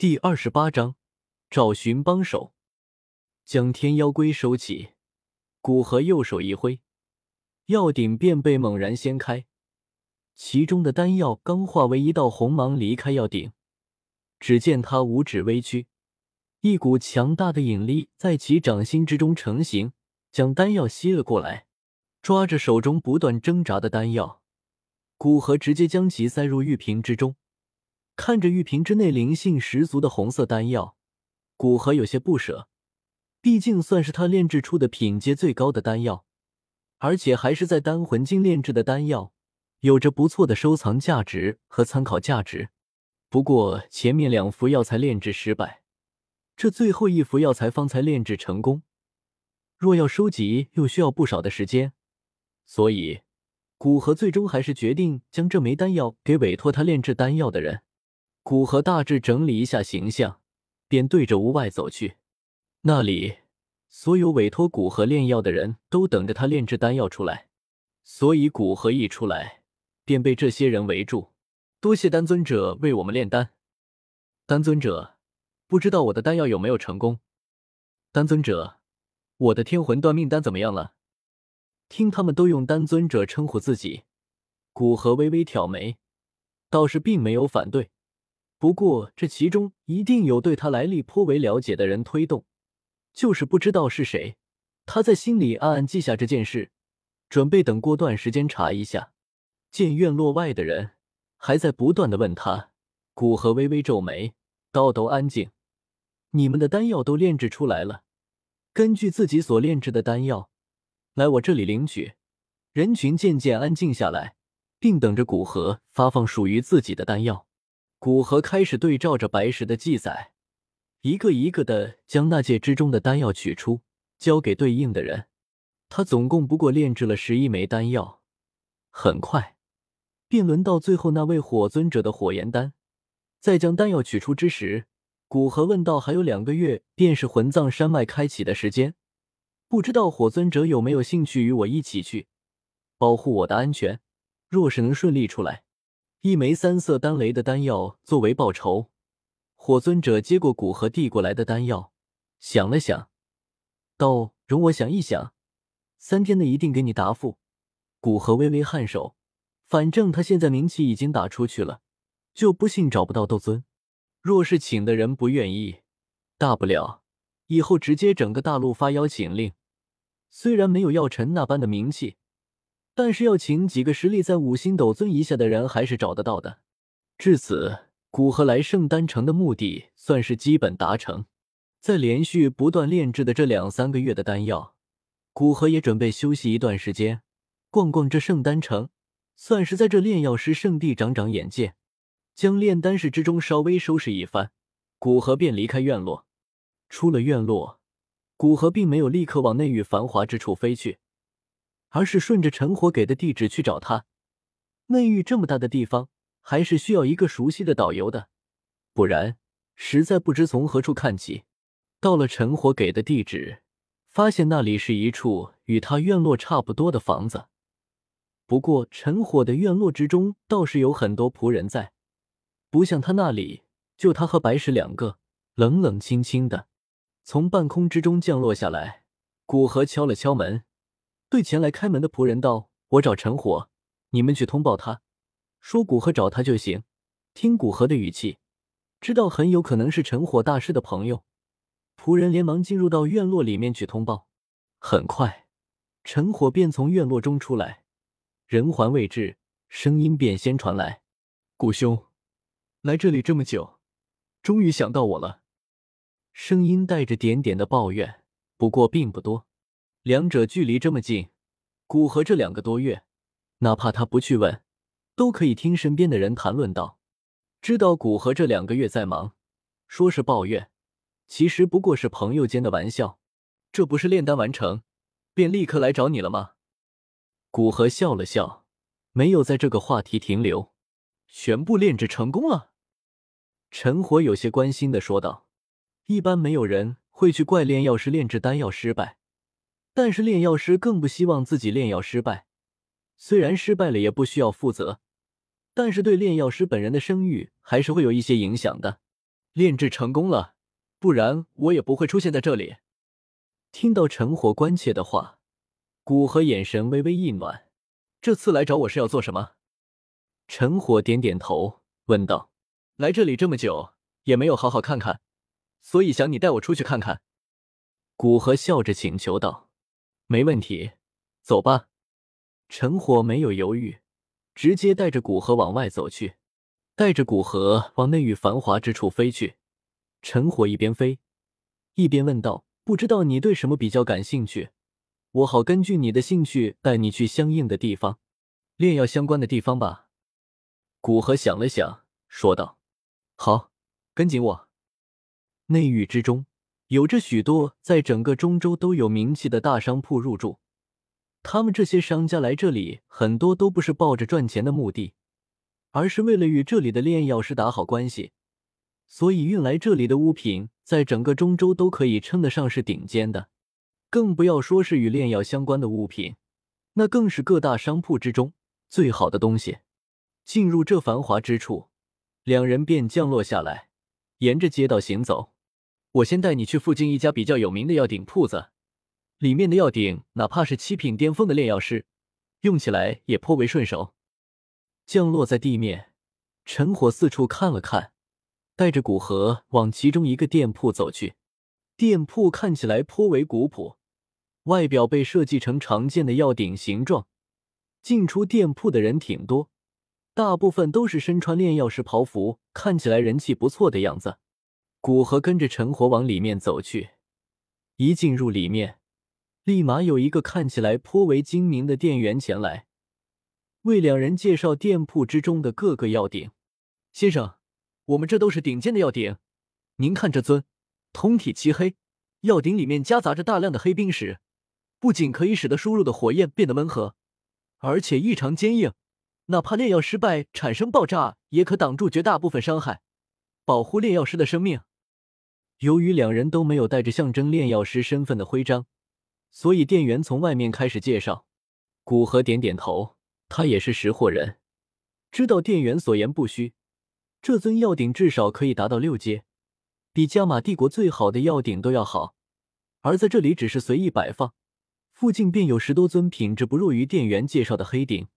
第二十八章，找寻帮手。将天妖龟收起，古河右手一挥，药鼎便被猛然掀开，其中的丹药刚化为一道红芒离开药鼎，只见他五指微屈，一股强大的引力在其掌心之中成型，将丹药吸了过来。抓着手中不断挣扎的丹药，古河直接将其塞入玉瓶之中。看着玉瓶之内灵性十足的红色丹药，古河有些不舍。毕竟算是他炼制出的品阶最高的丹药，而且还是在丹魂境炼制的丹药，有着不错的收藏价值和参考价值。不过前面两副药材炼制失败，这最后一副药材方才炼制成功。若要收集，又需要不少的时间，所以古河最终还是决定将这枚丹药给委托他炼制丹药的人。古河大致整理一下形象，便对着屋外走去。那里，所有委托古河炼药的人都等着他炼制丹药出来。所以古河一出来，便被这些人围住。多谢丹尊者为我们炼丹。丹尊者，不知道我的丹药有没有成功？丹尊者，我的天魂断命丹怎么样了？听他们都用丹尊者称呼自己，古河微微挑眉，倒是并没有反对。不过，这其中一定有对他来历颇为了解的人推动，就是不知道是谁。他在心里暗暗记下这件事，准备等过段时间查一下。见院落外的人还在不断的问他，古河微微皱眉，道：“都安静，你们的丹药都炼制出来了，根据自己所炼制的丹药来我这里领取。”人群渐渐安静下来，并等着古河发放属于自己的丹药。古河开始对照着白石的记载，一个一个的将那戒之中的丹药取出，交给对应的人。他总共不过炼制了十一枚丹药，很快便轮到最后那位火尊者的火焰丹。在将丹药取出之时，古河问道：“还有两个月，便是魂葬山脉开启的时间，不知道火尊者有没有兴趣与我一起去，保护我的安全？若是能顺利出来。”一枚三色丹雷的丹药作为报酬，火尊者接过古河递过来的丹药，想了想，道：“容我想一想，三天内一定给你答复。”古河微微颔首，反正他现在名气已经打出去了，就不信找不到斗尊。若是请的人不愿意，大不了以后直接整个大陆发邀请令。虽然没有药尘那般的名气。但是要请几个实力在五星斗尊以下的人还是找得到的。至此，古河来圣丹城的目的算是基本达成。在连续不断炼制的这两三个月的丹药，古河也准备休息一段时间，逛逛这圣丹城，算是在这炼药师圣地长长眼界。将炼丹室之中稍微收拾一番，古河便离开院落。出了院落，古河并没有立刻往内域繁华之处飞去。而是顺着陈火给的地址去找他。内域这么大的地方，还是需要一个熟悉的导游的，不然实在不知从何处看起。到了陈火给的地址，发现那里是一处与他院落差不多的房子。不过陈火的院落之中倒是有很多仆人在，不像他那里就他和白石两个，冷冷清清的。从半空之中降落下来，古河敲了敲门。对前来开门的仆人道：“我找陈火，你们去通报他，说古河找他就行。”听古河的语气，知道很有可能是陈火大师的朋友。仆人连忙进入到院落里面去通报。很快，陈火便从院落中出来，人还未至，声音便先传来：“古兄，来这里这么久，终于想到我了。”声音带着点点的抱怨，不过并不多。两者距离这么近，古河这两个多月，哪怕他不去问，都可以听身边的人谈论到，知道古河这两个月在忙，说是抱怨，其实不过是朋友间的玩笑。这不是炼丹完成，便立刻来找你了吗？古河笑了笑，没有在这个话题停留。全部炼制成功了，陈火有些关心的说道。一般没有人会去怪炼药师炼制丹药失败。但是炼药师更不希望自己炼药失败，虽然失败了也不需要负责，但是对炼药师本人的声誉还是会有一些影响的。炼制成功了，不然我也不会出现在这里。听到陈火关切的话，古河眼神微微一暖。这次来找我是要做什么？陈火点点头，问道：“来这里这么久，也没有好好看看，所以想你带我出去看看。”古河笑着请求道：“没问题，走吧。”陈火没有犹豫，直接带着古河往外走去，带着古河往内域繁华之处飞去。陈火一边飞，一边问道：“不知道你对什么比较感兴趣？我好根据你的兴趣带你去相应的地方，炼药相关的地方吧。”古河想了想，说道：“好，跟紧我。”内域之中。有着许多在整个中州都有名气的大商铺入驻，他们这些商家来这里，很多都不是抱着赚钱的目的，而是为了与这里的炼药师打好关系。所以运来这里的物品，在整个中州都可以称得上是顶尖的，更不要说是与炼药相关的物品，那更是各大商铺之中最好的东西。进入这繁华之处，两人便降落下来，沿着街道行走。我先带你去附近一家比较有名的药鼎铺子，里面的药鼎哪怕是七品巅峰的炼药师，用起来也颇为顺手。降落在地面，陈火四处看了看，带着古河往其中一个店铺走去。店铺看起来颇为古朴，外表被设计成常见的药鼎形状。进出店铺的人挺多，大部分都是身穿炼药师袍服，看起来人气不错的样子。古河跟着陈火往里面走去，一进入里面，立马有一个看起来颇为精明的店员前来，为两人介绍店铺之中的各个药鼎。先生，我们这都是顶尖的药鼎，您看这尊，通体漆黑，药鼎里面夹杂着大量的黑冰石，不仅可以使得输入的火焰变得温和，而且异常坚硬，哪怕炼药失败产生爆炸，也可挡住绝大部分伤害，保护炼药师的生命。由于两人都没有带着象征炼药师身份的徽章，所以店员从外面开始介绍。古河点点头，他也是识货人，知道店员所言不虚。这尊药鼎至少可以达到六阶，比加玛帝国最好的药鼎都要好。而在这里只是随意摆放，附近便有十多尊品质不弱于店员介绍的黑鼎。